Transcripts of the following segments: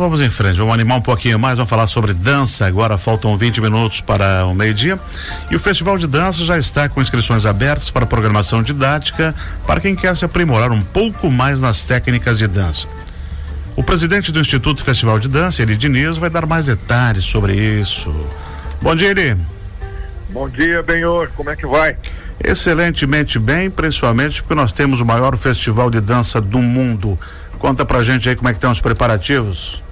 vamos em frente, vamos animar um pouquinho mais, vamos falar sobre dança. Agora faltam 20 minutos para o meio-dia. E o Festival de Dança já está com inscrições abertas para programação didática para quem quer se aprimorar um pouco mais nas técnicas de dança. O presidente do Instituto Festival de Dança, Eli Diniz, vai dar mais detalhes sobre isso. Bom dia, Eli. Bom dia, Benhor. Como é que vai? Excelentemente bem, principalmente porque nós temos o maior festival de dança do mundo. Conta pra gente aí como é que estão os preparativos.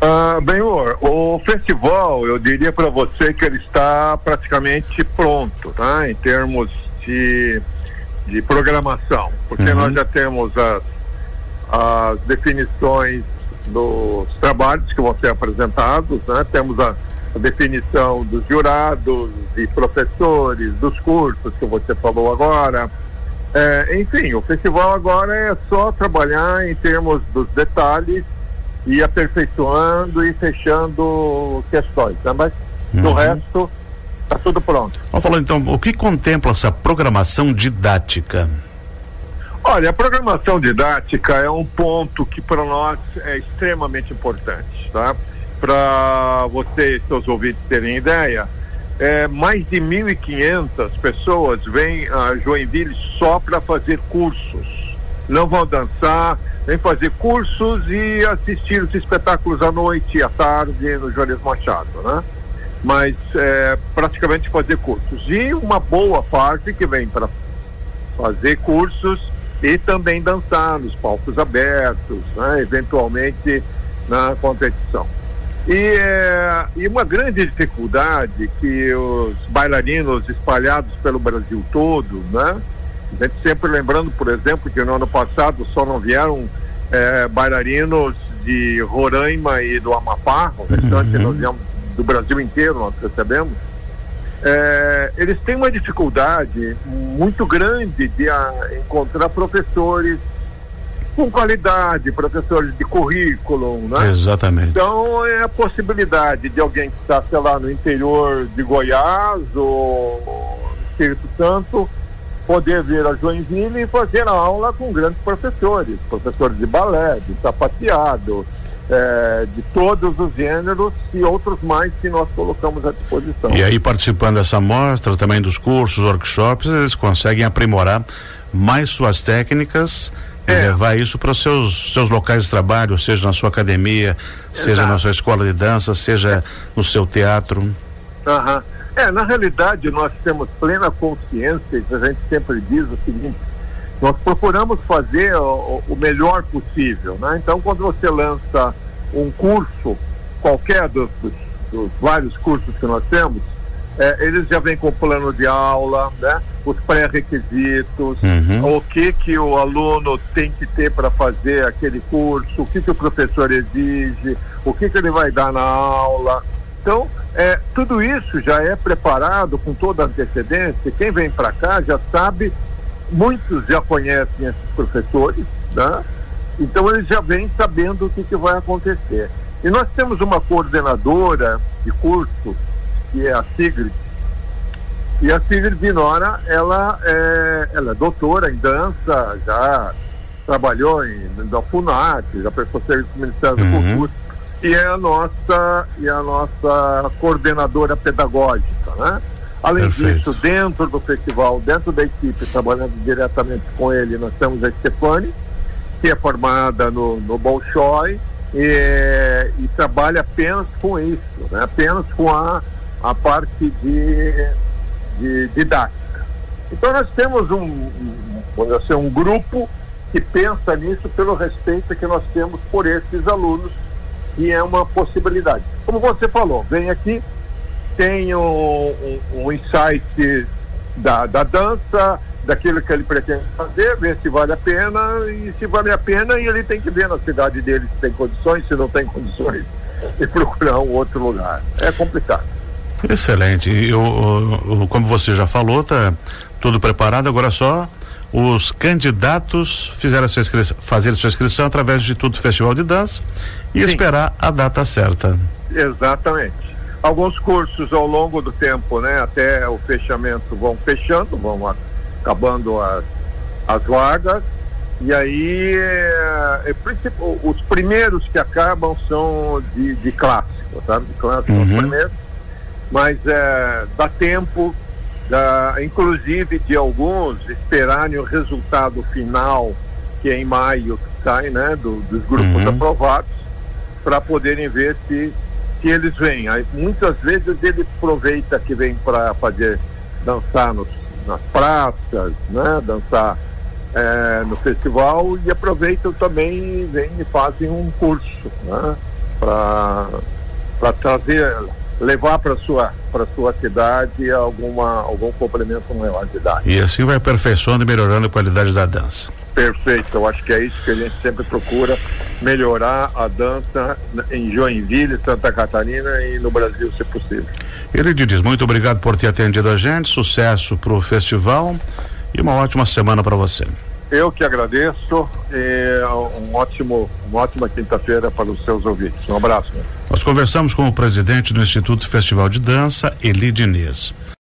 Ah, Benhor, o festival, eu diria para você que ele está praticamente pronto, tá? Em termos de, de programação, porque uhum. nós já temos as, as definições dos trabalhos que vão ser apresentados, né? Temos a, a definição dos jurados e professores, dos cursos que você falou agora, é, enfim, o festival agora é só trabalhar em termos dos detalhes e aperfeiçoando e fechando questões, né? mas uhum. do resto está tudo pronto. Vamos falar então, o que contempla essa programação didática? Olha, a programação didática é um ponto que para nós é extremamente importante, tá? Para vocês, seus ouvintes terem ideia, é, mais de 1.500 pessoas vêm a Joinville só para fazer cursos. Não vão dançar, vêm fazer cursos e assistir os espetáculos à noite à tarde no Juarez Machado, né? Mas é, praticamente fazer cursos. E uma boa parte que vem para fazer cursos e também dançar nos palcos abertos, né? eventualmente na competição. E, é, e uma grande dificuldade que os bailarinos espalhados pelo Brasil todo, né? A gente sempre lembrando, por exemplo, que no ano passado só não vieram é, bailarinos de Roraima e do Amapá, o restante uhum. do Brasil inteiro nós recebemos. É, eles têm uma dificuldade muito grande de a, encontrar professores com qualidade, professores de currículo, né? Exatamente. Então é a possibilidade de alguém que está, sei lá, no interior de Goiás ou Espírito Santo poder vir a Joinville e fazer a aula com grandes professores, professores de balé, de sapateado, é, de todos os gêneros e outros mais que nós colocamos à disposição. E aí, participando dessa mostra, também dos cursos, workshops, eles conseguem aprimorar mais suas técnicas é. levar isso para os seus, seus locais de trabalho, seja na sua academia, Exato. seja na sua escola de dança, seja no seu teatro. Uhum. É, na realidade nós temos plena consciência, a gente sempre diz o seguinte, nós procuramos fazer o, o melhor possível, né? Então quando você lança um curso, qualquer dos, dos, dos vários cursos que nós temos, é, eles já vêm com plano de aula, né? os pré-requisitos, uhum. o que que o aluno tem que ter para fazer aquele curso, o que que o professor exige, o que que ele vai dar na aula. Então, é, tudo isso já é preparado com toda a antecedência. Quem vem para cá já sabe, muitos já conhecem esses professores, né? Então eles já vêm sabendo o que, que vai acontecer. E nós temos uma coordenadora de curso que é a Sigrid. E a Sigrid Vinora, ela é, ela é doutora em dança, já trabalhou em, da FUNAT, já prestou serviço do Ministério uhum. da Cultura, e é a nossa, e a nossa coordenadora pedagógica, né? Além Perfeito. disso, dentro do festival, dentro da equipe, trabalhando diretamente com ele, nós temos a Stefani, que é formada no, no Bolshoi e, e trabalha apenas com isso, né? apenas com a a parte de, de didática. Então nós temos um, um, assim, um grupo que pensa nisso pelo respeito que nós temos por esses alunos, e é uma possibilidade. Como você falou, vem aqui, tem um, um, um insight da, da dança, daquilo que ele pretende fazer, ver se vale a pena, e se vale a pena, e ele tem que ver na cidade dele se tem condições, se não tem condições, e procurar um outro lugar. É complicado. Excelente. E o, como você já falou, tá tudo preparado, agora só os candidatos fizeram sua inscrição, fazer sua inscrição através de tudo Festival de Dança e Sim. esperar a data certa. Exatamente. Alguns cursos ao longo do tempo, né, até o fechamento vão fechando, vão acabando as, as vagas E aí, é, é, os primeiros que acabam são de, de clássico, sabe? De clássico uhum. os primeiros. Mas é, dá tempo, dá, inclusive de alguns, esperarem o resultado final, que é em maio que sai, né? Do, dos grupos uhum. aprovados, para poderem ver se, se eles vêm. Aí, muitas vezes ele aproveita que vem para fazer dançar nos, nas praças, né? Dançar é, no festival e aproveitam também vêm e fazem um curso né, para trazer, levar para sua para sua cidade alguma algum complemento maior de idade. E assim vai aperfeiçoando e melhorando a qualidade da dança. Perfeito, eu acho que é isso que a gente sempre procura melhorar a dança em Joinville, Santa Catarina e no Brasil, se possível. Ele diz muito obrigado por ter atendido a gente, sucesso para o festival e uma ótima semana para você. Eu que agradeço e um ótimo, uma ótima quinta-feira para os seus ouvintes. Um abraço. Nós conversamos com o presidente do Instituto Festival de Dança, Eli Diniz.